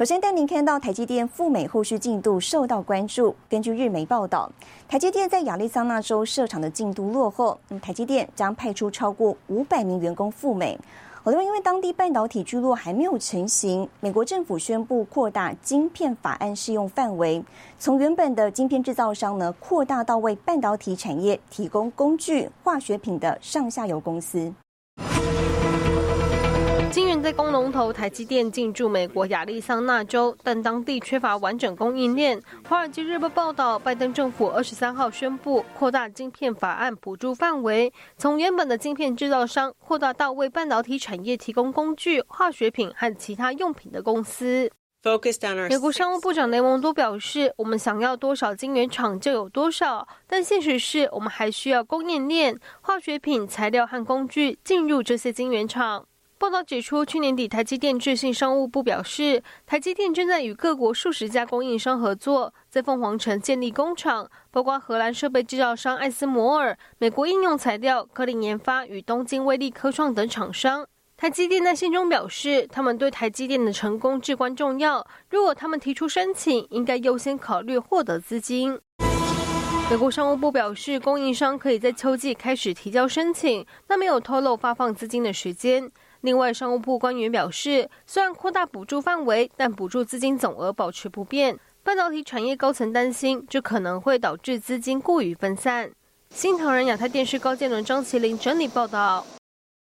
首先带您看到台积电赴美后续进度受到关注。根据日媒报道，台积电在亚利桑那州设厂的进度落后，台积电将派出超过五百名员工赴美。好多因为当地半导体聚落还没有成型，美国政府宣布扩大晶片法案适用范围，从原本的晶片制造商呢，扩大到为半导体产业提供工具、化学品的上下游公司。晶圆在工龙头台积电进驻美国亚利桑那州，但当地缺乏完整供应链。华尔街日报报道，拜登政府二十三号宣布扩大晶片法案补助范围，从原本的晶片制造商扩大到为半导体产业提供工具、化学品和其他用品的公司。美国商务部长雷蒙多表示：“我们想要多少晶圆厂就有多少，但现实是我们还需要供应链、化学品、材料和工具进入这些晶圆厂。”报道指出，去年底台积电致信商务部表示，台积电正在与各国数十家供应商合作，在凤凰城建立工厂，包括荷兰设备制造商艾斯摩尔、美国应用材料、科林研发与东京威力科创等厂商。台积电在信中表示，他们对台积电的成功至关重要。如果他们提出申请，应该优先考虑获得资金。美国商务部表示，供应商可以在秋季开始提交申请，但没有透露发放资金的时间。另外，商务部官员表示，虽然扩大补助范围，但补助资金总额保持不变。半导体产业高层担心，这可能会导致资金过于分散。新唐人亚太电视高建伦、张麒麟整理报道。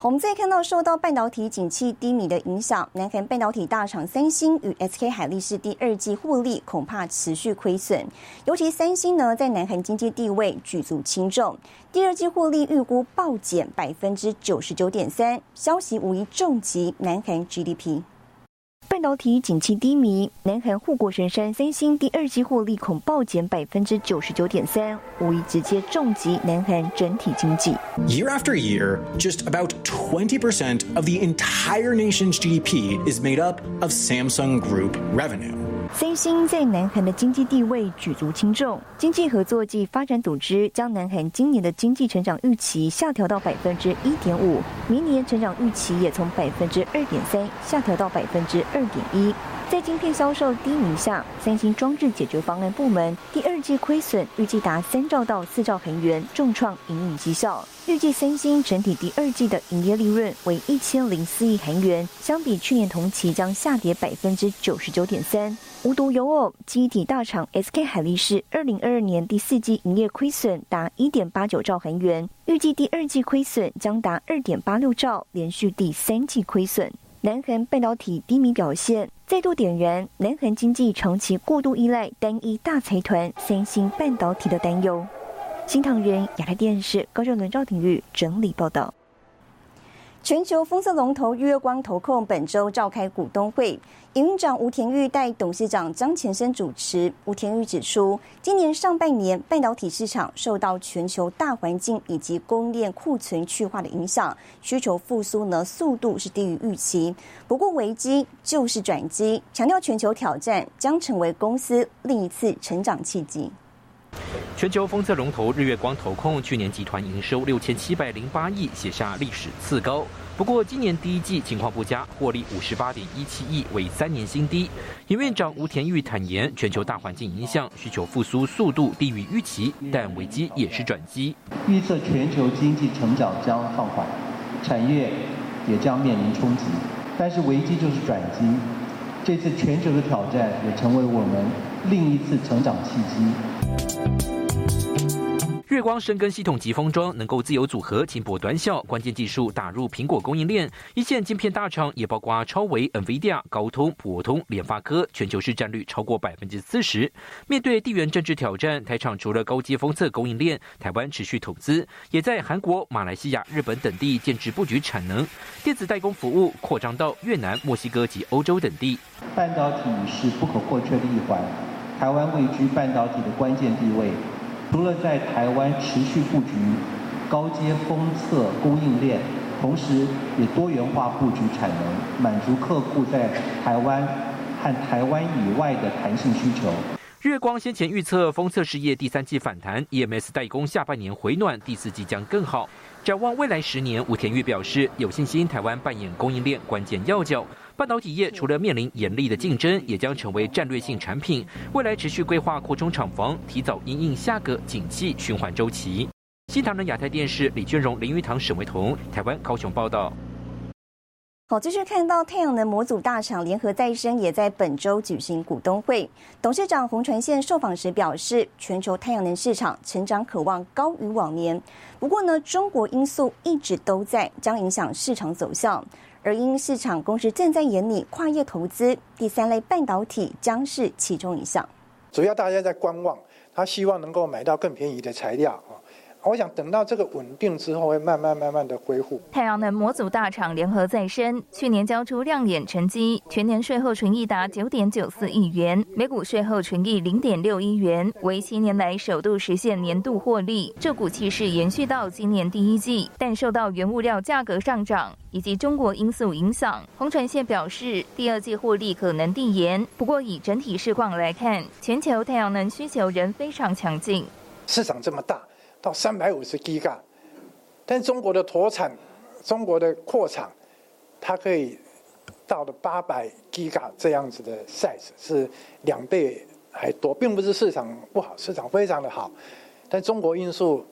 我们再看到，受到半导体景气低迷的影响，南韩半导体大厂三星与 SK 海力士第二季获利恐怕持续亏损。尤其三星呢，在南韩经济地位举足轻重，第二季获利预估暴减百分之九十九点三，消息无疑重击南韩 GDP。半导体景气低迷，南韩护国神山三星第二季获利恐暴减百分之九十九点三，无疑直接重击南韩整体经济。Year after year, just about twenty percent of the entire nation's GDP is made up of Samsung Group revenue. 三星在南韩的经济地位举足轻重。经济合作暨发展组织将南韩今年的经济成长预期下调到百分之一点五，明年成长预期也从百分之二点三下调到百分之二点一。在晶片销售低迷下，三星装置解决方案部门第二季亏损预计达三兆到四兆韩元，重创营运绩效。预计三星整体第二季的营业利润为一千零四亿韩元，相比去年同期将下跌百分之九十九点三。无独有偶，机体大厂 SK 海力士二零二二年第四季营业亏损达一点八九兆韩元，预计第二季亏损将达二点八六兆，连续第三季亏损。南韩半导体低迷表现，再度点燃南韩经济长期过度依赖单一大财团三星半导体的担忧。新唐人亚太电视高正伦、赵鼎玉整理报道。全球封测龙头月光投控本周召开股东会，营运长吴田玉带董事长张前生主持。吴田玉指出，今年上半年半导体市场受到全球大环境以及供应链库存去化的影响，需求复苏呢速度是低于预期。不过危机就是转机，强调全球挑战将成为公司另一次成长契机。全球封测龙头日月光投控去年集团营收六千七百零八亿，写下历史次高。不过今年第一季情况不佳，获利五十八点一七亿，为三年新低。营院长吴田玉坦言，全球大环境影响，需求复苏速度低于预期，但危机也是转机。预测全球经济成长将放缓，产业也将面临冲击，但是危机就是转机。这次全球的挑战也成为我们另一次成长契机。月光深耕系统及封装能够自由组合轻薄短小，关键技术打入苹果供应链。一线晶片大厂也包括超维、NVIDIA、高通、普通、联发科，全球市占率超过百分之四十。面对地缘政治挑战，台厂除了高阶封测供应链，台湾持续投资，也在韩国、马来西亚、日本等地建制布局产能，电子代工服务扩张到越南、墨西哥及欧洲等地。半导体是不可或缺的一环，台湾位居半导体的关键地位。除了在台湾持续布局，高阶封测供应链，同时也多元化布局产能，满足客户在台湾和台湾以外的弹性需求。月光先前预测封测事业第三季反弹，EMS 代工下半年回暖，第四季将更好。展望未来十年，吴田玉表示有信心台湾扮演供应链关键要角。半导体业除了面临严厉的竞争，也将成为战略性产品。未来持续规划扩充厂房，提早因应下个景气循环周期。新唐人亚太电视李俊荣、林玉堂、沈维彤，台湾高雄报道。好，继续看到太阳能模组大厂联合再生也在本周举行股东会。董事长洪传宪受访时表示，全球太阳能市场成长渴望高于往年。不过呢，中国因素一直都在，将影响市场走向。而因市场公司正在眼里跨业投资，第三类半导体将是其中一项。主要大家在观望，他希望能够买到更便宜的材料。我想等到这个稳定之后，会慢慢慢慢的恢复。太阳能模组大厂联合再生去年交出亮眼成绩，全年税后纯益达九点九四亿元，每股税后纯益零点六一元，为七年来首度实现年度获利。这股气势延续到今年第一季，但受到原物料价格上涨以及中国因素影响，红船线表示第二季获利可能递延。不过以整体市况来看，全球太阳能需求仍非常强劲，市场这么大。到三百五十 G 嘎，但中国的投产，中国的扩产，它可以到了八百 G 嘎这样子的 size，是两倍还多，并不是市场不好，市场非常的好，但中国因素。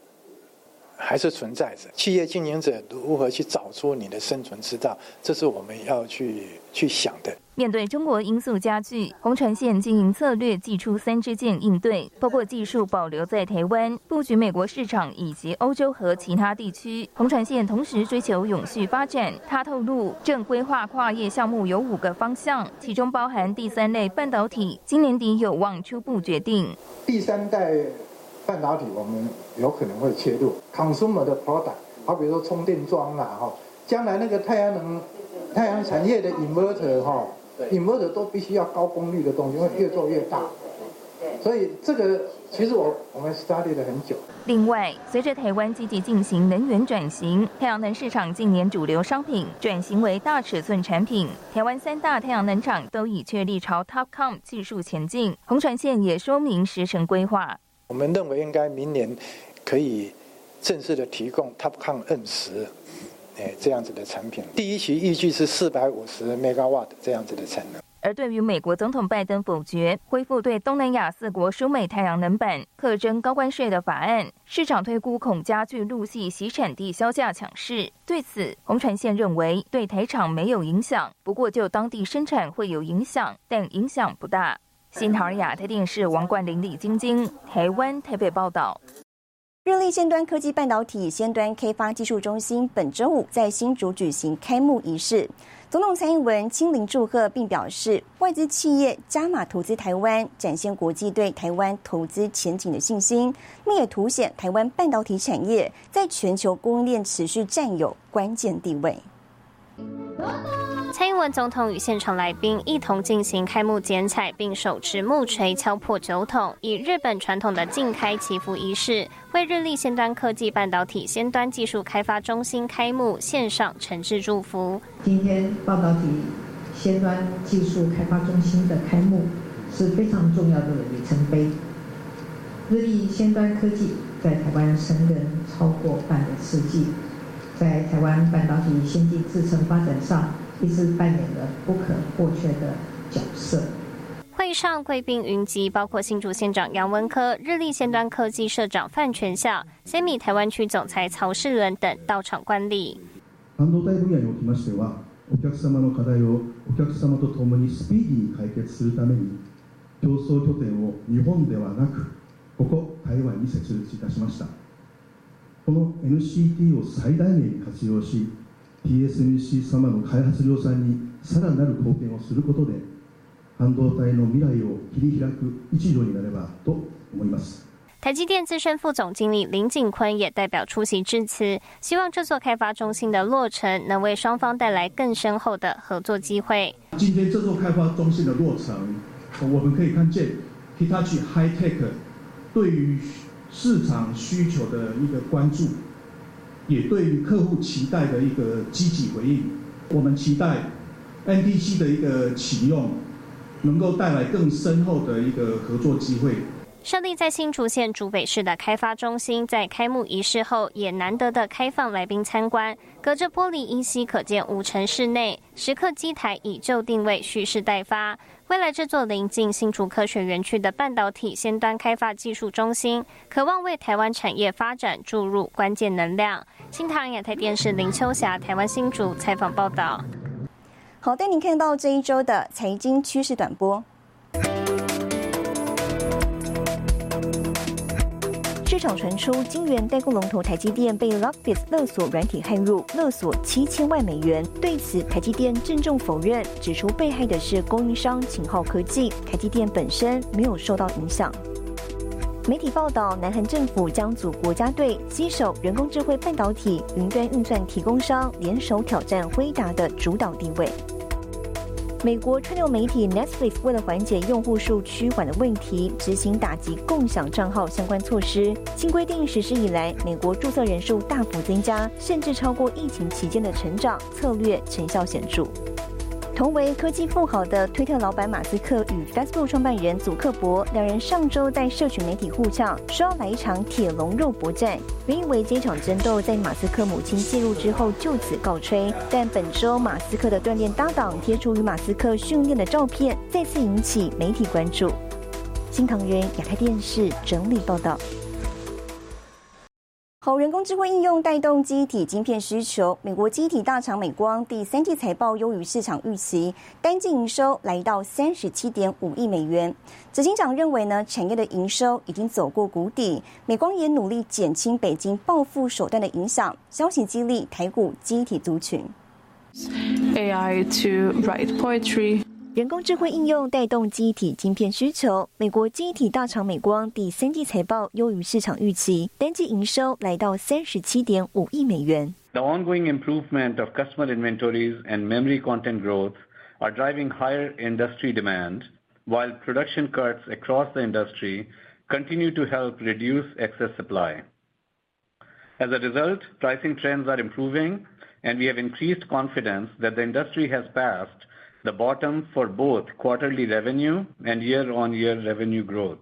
还是存在着，企业经营者如何去找出你的生存之道，这是我们要去去想的。面对中国因素加剧，红船线经营策略祭出三支箭应对，包括技术保留在台湾、布局美国市场以及欧洲和其他地区。红船线同时追求永续发展，他透露正规划跨业项目有五个方向，其中包含第三类半导体，今年底有望初步决定。第三代。半导体我们有可能会切入 consumer 的 product，好比如说充电桩啦，哈，将来那个太阳能、太阳产业的 inverter 哈，inverter 都必须要高功率的东西，会越做越大。所以这个其实我我们 study 了很久。另外，随着台湾积极进行能源转型，太阳能市场近年主流商品转型为大尺寸产品。台湾三大太阳能厂都已确立朝 TOPCON 技术前进，红船线也说明时程规划。我们认为应该明年可以正式的提供 TOPCON N 十，哎，这样子的产品。第一期预计是四百五十 megawatt 这样子的产能。而对于美国总统拜登否决恢复对东南亚四国输美太阳能板课征高关税的法案，市场推估恐加剧陆系洗产地销价抢势。对此，红船线认为对台厂没有影响，不过就当地生产会有影响，但影响不大。新唐亚太电视王冠林、李晶晶，台湾台北报道。日立先端科技半导体先端开发技术中心本周五在新竹举行开幕仪式，总统蔡英文亲临祝贺，并表示外资企业加码投资台湾，展现国际对台湾投资前景的信心，并也凸显台湾半导体产业在全球供应链持续占有关键地位。蔡英文总统与现场来宾一同进行开幕剪彩，并手持木锤敲破酒桶，以日本传统的敬开祈福仪式，为日立先端科技半导体先端技术开发中心开幕献上诚挚祝福。今天半导体先端技术开发中心的开幕是非常重要的里程碑。日立先端科技在台湾生根超过半个世纪。在台湾半导体先进制程发展上，一直扮演了不可或缺的角色。会上贵宾云集，包括新竹县长杨文科、日立先端科技社长范全孝、先米台湾区总裁曹世伦等到场观礼。半導体分野におきましては、お客様の課題をお客様と共にスピーディーに解決するために、競争拠点を日本ではなく、ここ台湾に設立いたしました。この NCT を最大限に活用し TSMC 様の開発量産にさらなる貢献をすることで半導体の未来を切り開く一助になればと思います。台积电资深副总经理林景坤也代表出席致辞，希望这座开发中心的落成能为双方带来更深厚的合作机会。今天这座开发中心的落成，我们可以看见 Hitachi High Tech 对于市场需求的一个关注， 也对于客户期待的一个积极回应。我们期待 NDC 的一个启用，能够带来更深厚的一个合作机会。设立在新竹县竹北市的开发中心，在开幕仪式后也难得的开放来宾参观。隔着玻璃依稀可见五层室内，时刻机台以旧定位蓄势待发。未来这座临近新竹科学园区的半导体先端开发技术中心，渴望为台湾产业发展注入关键能量。新唐亚太电视林秋霞，台湾新竹采访报道。好，带您看到这一周的财经趋势短波。场传出，晶圆代工龙头台积电被 Lockbit 勒索软体骇入，勒索七千万美元。对此，台积电郑重否认，指出被害的是供应商秦浩科技，台积电本身没有受到影响。媒体报道，南韩政府将组国家队，携手人工智慧半导体、云端运算提供商，联手挑战辉达的主导地位。美国串流媒体 Netflix 为了缓解用户数趋缓的问题，执行打击共享账号相关措施。新规定实施以来，美国注册人数大幅增加，甚至超过疫情期间的成长，策略成效显著。同为科技富豪的推特老板马斯克与 Facebook 创办人祖克伯两人上周在社群媒体互呛，说要来一场铁笼肉搏战。原以为这场争斗在马斯克母亲介入之后就此告吹，但本周马斯克的锻炼搭档贴出与马斯克训练的照片，再次引起媒体关注。新唐人亚太电视整理报道。好，人工智慧应用带动机体晶片需求。美国机体大厂美光第三季财报优于市场预期，单季营收来到三十七点五亿美元。执行长认为呢，产业的营收已经走过谷底。美光也努力减轻北京报复手段的影响，消息激励台股机体族群。AI to write poetry. 人工智慧应用带动机体晶片需求。美国机体大厂美光第三季财报优于市场预期，单季营收来到三十七点五亿美元。The ongoing improvement of customer inventories and memory content growth are driving higher industry demand, while production cuts across the industry continue to help reduce excess supply. As a result, pricing trends are improving, and we have increased confidence that the industry has passed the bottom for both quarterly revenue and year-on-year revenue growth.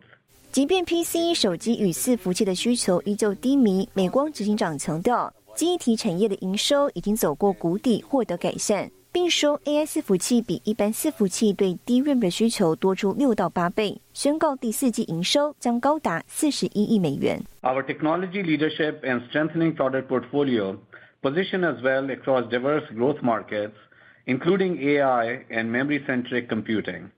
即便 PC、手机与伺服器的需求依旧低迷，美光执行长强调，记体产业的营收已经走过谷底，获得改善，并说 AI 伺服器比一般伺服器对 DRAM 的需求多出六到八倍，宣告第四季营收将高达四十一亿美元。Our technology leadership and strengthening product portfolio position us well across diverse growth markets including AI and memory-centric computing.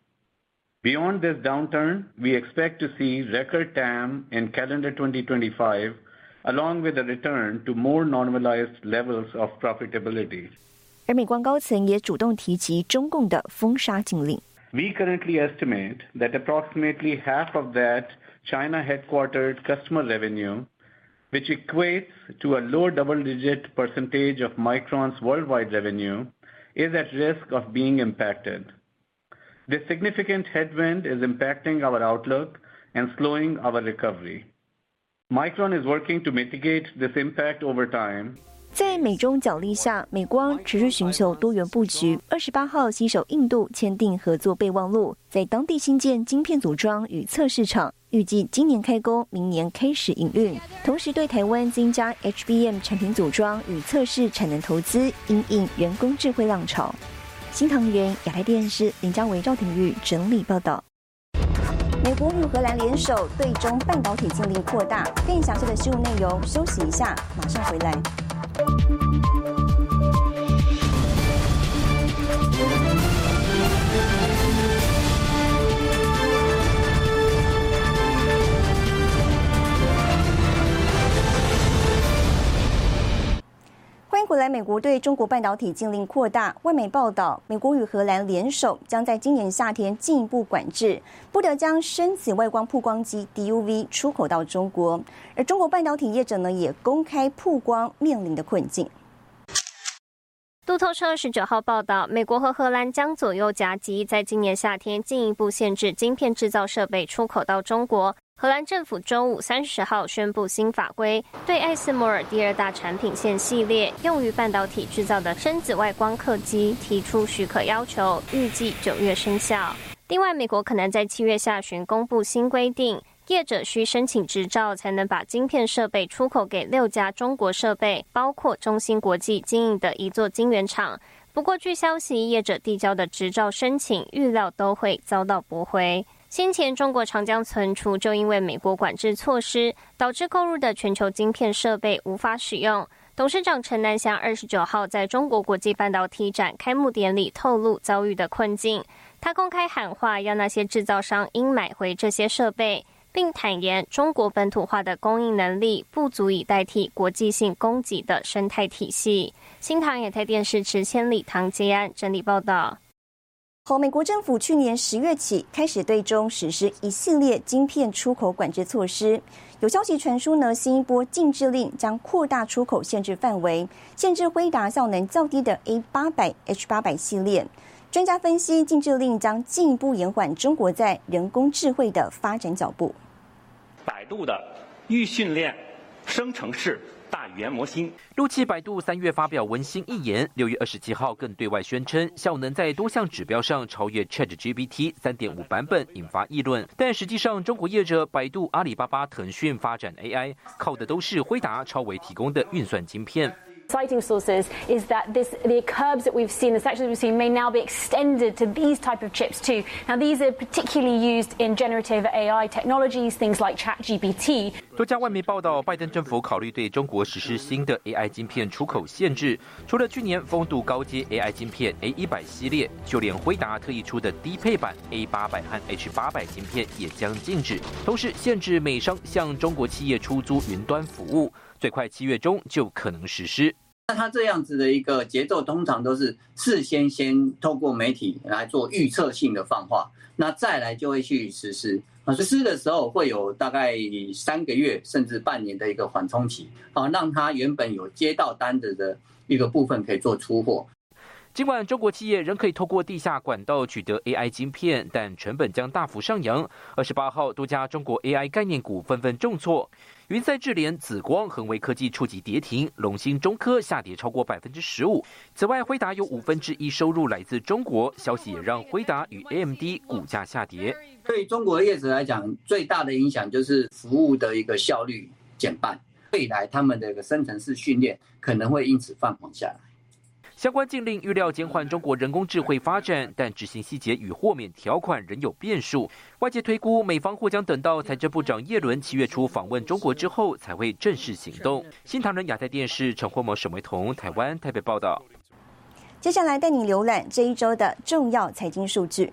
Beyond this downturn, we expect to see record TAM in calendar 2025, along with a return to more normalized levels of profitability. 而美光高层也主动提及中共的封杀禁令。We currently estimate that approximately half of that China headquartered customer revenue, which equates to a low double-digit percentage of Micron's worldwide revenue, is at risk of being impacted. This significant headwind is impacting our outlook and slowing our recovery. Micron is working to mitigate this impact over time. 在美中角力下，美光持续寻求多元布局。二十八号携手印度签订合作备忘录，在当地新建晶片组装与测试厂， 预计今年开工，明年开始营运。同时，对台湾增加 HBM 产品组装与测试产能投资，因应人工智慧浪潮。新唐人亚太电视林家维、赵廷玉整理报道。美国与荷兰联手对中半导体禁令扩大，更详细的新闻内容，休息一下，马上回来。回来。美国对中国半导体禁令扩大，外媒报道，美国与荷兰联手，将在今年夏天进一步管制，不得将深紫外光曝光机 DUV 出口到中国。而中国半导体业者呢，也公开曝光面临的困境。路透社二十九号报道，美国和荷兰将左右夹击，在今年夏天进一步限制晶片制造设备出口到中国。荷兰政府周五三十号宣布新法规，对艾斯摩尔第二大产品线系列用于半导体制造的深紫外光刻机提出许可要求，预计九月生效。另外，美国可能在七月下旬公布新规定，业者需申请执照才能把晶片设备出口给六家中国设备，包括中芯国际经营的一座晶圆厂。不过，据消息，业者递交的执照申请预料都会遭到驳回。先前中国长江存储就因为美国管制措施，导致购入的全球晶片设备无法使用。董事长陈南祥二十九号在中国国际半导体展开幕典礼透露遭遇的困境。他公开喊话，要那些制造商应买回这些设备，并坦言中国本土化的供应能力不足以代替国际性供给的生态体系。新唐亚太电视池千里唐杰安整理报道。好，美国政府去年十月起开始对中实施一系列晶片出口管制措施。有消息传出呢，新一波禁制令将扩大出口限制范围，限制辉达效能较低的 A 八百、H 八百系列。专家分析，禁制令将进一步延缓中国在人工智慧的发展脚步。百度的预训练生成式。大语言模型。陆气百度三月发表文心一言，六月二十七号更对外宣称效能在多项指标上超越 ChatGPT 三点五版本，引发议论。但实际上，中国业者百度、阿里巴巴、腾讯发展 AI，靠的都是辉达、超维提供的运算晶片。Citing sources is that this the curves that we've seen, the sections we've seen, may now be extended to these type of chips too. Now, these are particularly used in generative AI technologies, things like ChatGPT. 多家外媒报道，拜登政府考虑对中国实施新的 AI 晶片出口限制。除了去年封堵高阶 AI 晶片 A 一百系列，就连辉达特意出的低配版 A 八百和 H 八百晶片也将禁止，同时限制美商向中国企业出租云端服务。最快七月中就可能实施。那它这样子的一个节奏，通常都是事先先透过媒体来做预测性的放话，那再来就会去实施。啊，实施的时候会有大概三个月甚至半年的一个缓冲期，啊，让它原本有接到单子的一个部分可以做出货。尽管中国企业仍可以透过地下管道取得 AI 晶片，但成本将大幅上扬。二十八号，多家中国 AI 概念股纷纷重挫，云赛智联、紫光、恒维科技触及跌停，龙芯、中科下跌超过百分之十五。此外，辉达有五分之一收入来自中国，消息也让辉达与 AMD 股价下跌。对中国业者来讲，最大的影响就是服务的一个效率减半，未来他们的一个生成式训练可能会因此放缓下来。相关禁令预料减缓中国人工智慧发展，但执行细节与豁免条款仍有变数。外界推估，美方或将等到财政部长耶伦七月初访问中国之后，才会正式行动。新唐人亚太电视陈霍某、沈维彤，台湾台北报道。接下来带你浏览这一周的重要财经数据。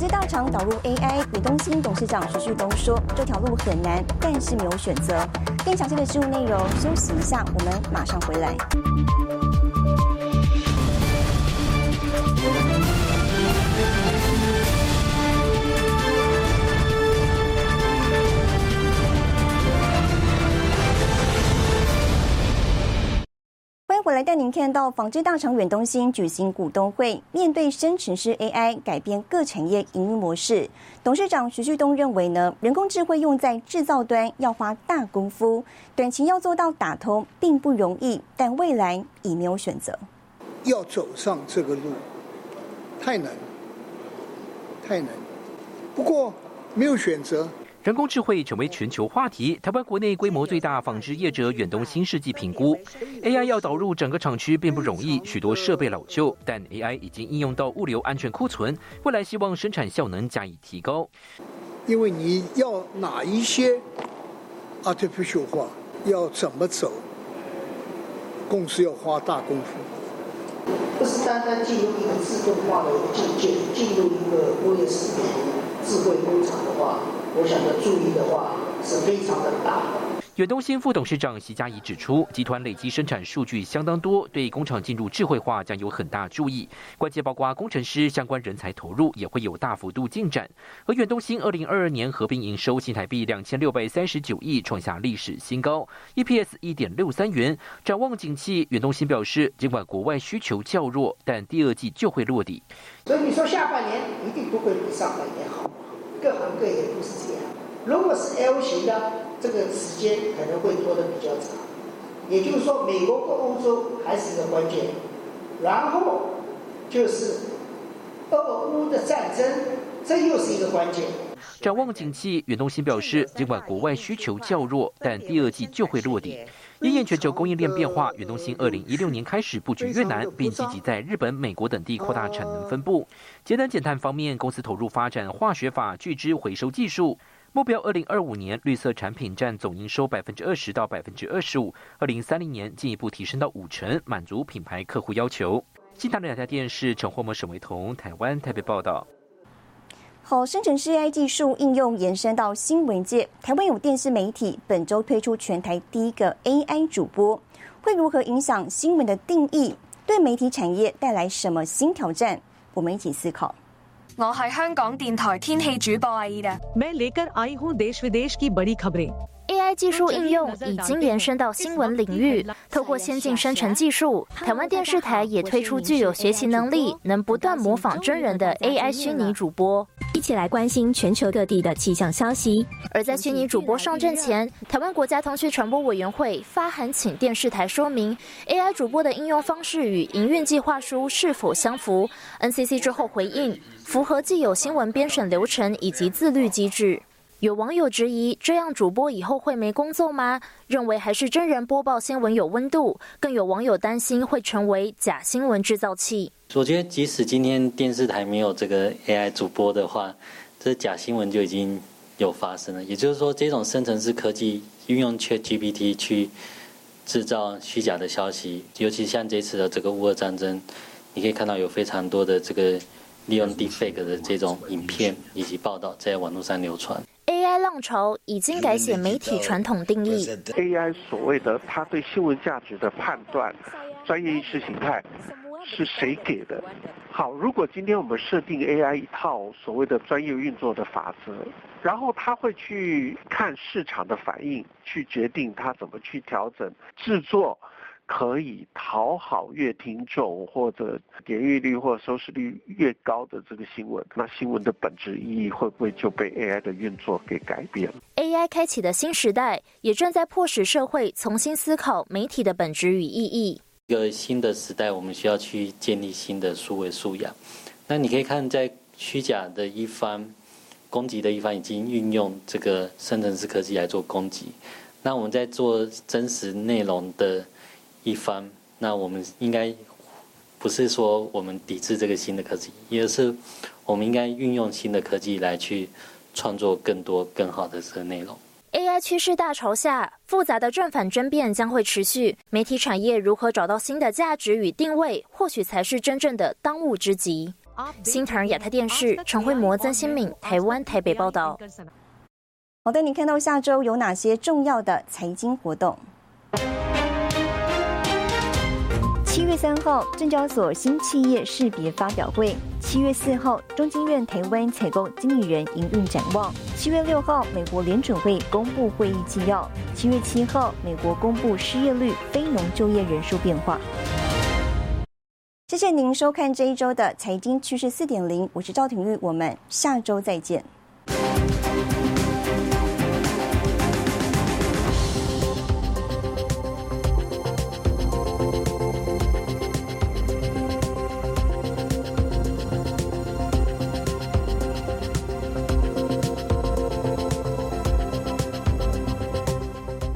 纺织大厂导入 AI，李东新董事长徐旭东说：“这条路很难，但是没有选择。”更详细的事务内容，休息一下，我们马上回来。看到纺织大厂远东新举行股东会，面对生成式 AI 改变各产业营运模式。董事长徐旭东认为呢，人工智慧用在制造端要花大功夫，短期要做到打通并不容易，但未来已没有选择。要走上这个路，太难，太难。不过没有选择。人工智慧成为全球话题。台湾国内规模最大纺织业者远东新世纪评估，AI 要导入整个厂区并不容易，许多设备老旧，但 AI 已经应用到物流安全库存，未来希望生产效能加以提高。因为你要哪一些 artificial 化，要怎么走，公司要花大功夫。不是单单进入一个自动化的境界，进入一个工业四点零智慧工厂的话。我想要注意的话是非常的大。远东新副董事长席嘉怡指出，集团累积生产数据相当多，对工厂进入智慧化将有很大注意。关键包括工程师相关人才投入也会有大幅度进展。而远东新二零二二年合并营收新台币两千六百三十九亿，创下历史新高，EPS 一点六三元。展望景气，远东新表示，尽管国外需求较弱，但第二季就会落地。所以你说下半年一定不会比上半年好。各行各业都是这样。如果是 L 型的，这个时间可能会拖得比较长。也就是说，美国跟欧洲还是一个关键。然后就是俄乌的战争，这又是一个关键。展望景气，远东新表示，尽管国外需求较弱，但第二季就会落地。因应全球供应链变化，远东新二零一六年开始布局越南，并积极在日本、美国等地扩大产能分布。节能减碳方面，公司投入发展化学法聚酯回收技术，目标二零二五年绿色产品占总营收百分之二十到百分之二十五，二零三零年进一步提升到五成，满足品牌客户要求。新唐两家电视陈霍模、沈维彤，台湾台北报道。好，生成式 AI 技术应用延伸到新闻界。台湾有电视媒体本周推出全台第一个 AI 主播，会如何影响新闻的定义？对媒体产业带来什么新挑战？我们一起思考。我系香港电台天气主播阿伊的。मैं लेकर आई हूँ देश विदेश की बड़ी खबरें。AI 技术应用已经延伸到新闻领域，透过先进生成技术，台湾电视台也推出具有学习能力、能不断模仿真人的 AI 虚拟主播。 一起来关心全球各地的气象消息。而在虚拟主播上阵前，台湾国家通讯传播委员会发函请电视台说明 AI 主播的应用方式与营运计划书是否相符。NCC 之后回应，符合既有新闻编审流程以及自律机制。有网友质疑，这样主播以后会没工作吗？认为还是真人播报新闻有温度。更有网友担心会成为假新闻制造器。我觉得，即使今天电视台没有这个 AI 主播的话，这假新闻就已经有发生了。也就是说，这种生成式科技运用 ChatGPT 去制造虚假的消息，尤其像这次的这个乌俄战争，你可以看到有非常多的这个利用 Deepfake 的这种影片以及报道在网络上流传。AI 浪潮已经改写媒体传统定义。AI 所谓的它对新闻价值的判断、专业意识形态是谁给的？好，如果今天我们设定 AI 一套所谓的专业运作的法则，然后它会去看市场的反应，去决定它怎么去调整制作。可以讨好越听众或者点阅率或收视率越高的这个新闻，那新闻的本质意义会不会就被 AI 的运作给改变了？AI 开启的新时代也正在迫使社会重新思考媒体的本质与意义。一个新的时代，我们需要去建立新的数位素养。那你可以看，在虚假的一方攻击的一方已经运用这个生成式科技来做攻击，那我们在做真实内容的。一方，那我们应该不是说我们抵制这个新的科技，也是我们应该运用新的科技来去创作更多更好的这个内容。AI 趋势大潮下，复杂的正反争辩将会持续。媒体产业如何找到新的价值与定位，或许才是真正的当务之急。新唐亚太电视陈慧模、曾新敏，台湾台北报道。好的，你看到下周有哪些重要的财经活动？七月三号，证交所新企业识别发表会；七月四号，中经院台湾采购经理人营运展望；七月六号，美国联准会公布会议纪要；七月七号，美国公布失业率、非农就业人数变化。谢谢您收看这一周的财经趋势四点零，我是赵廷玉，我们下周再见。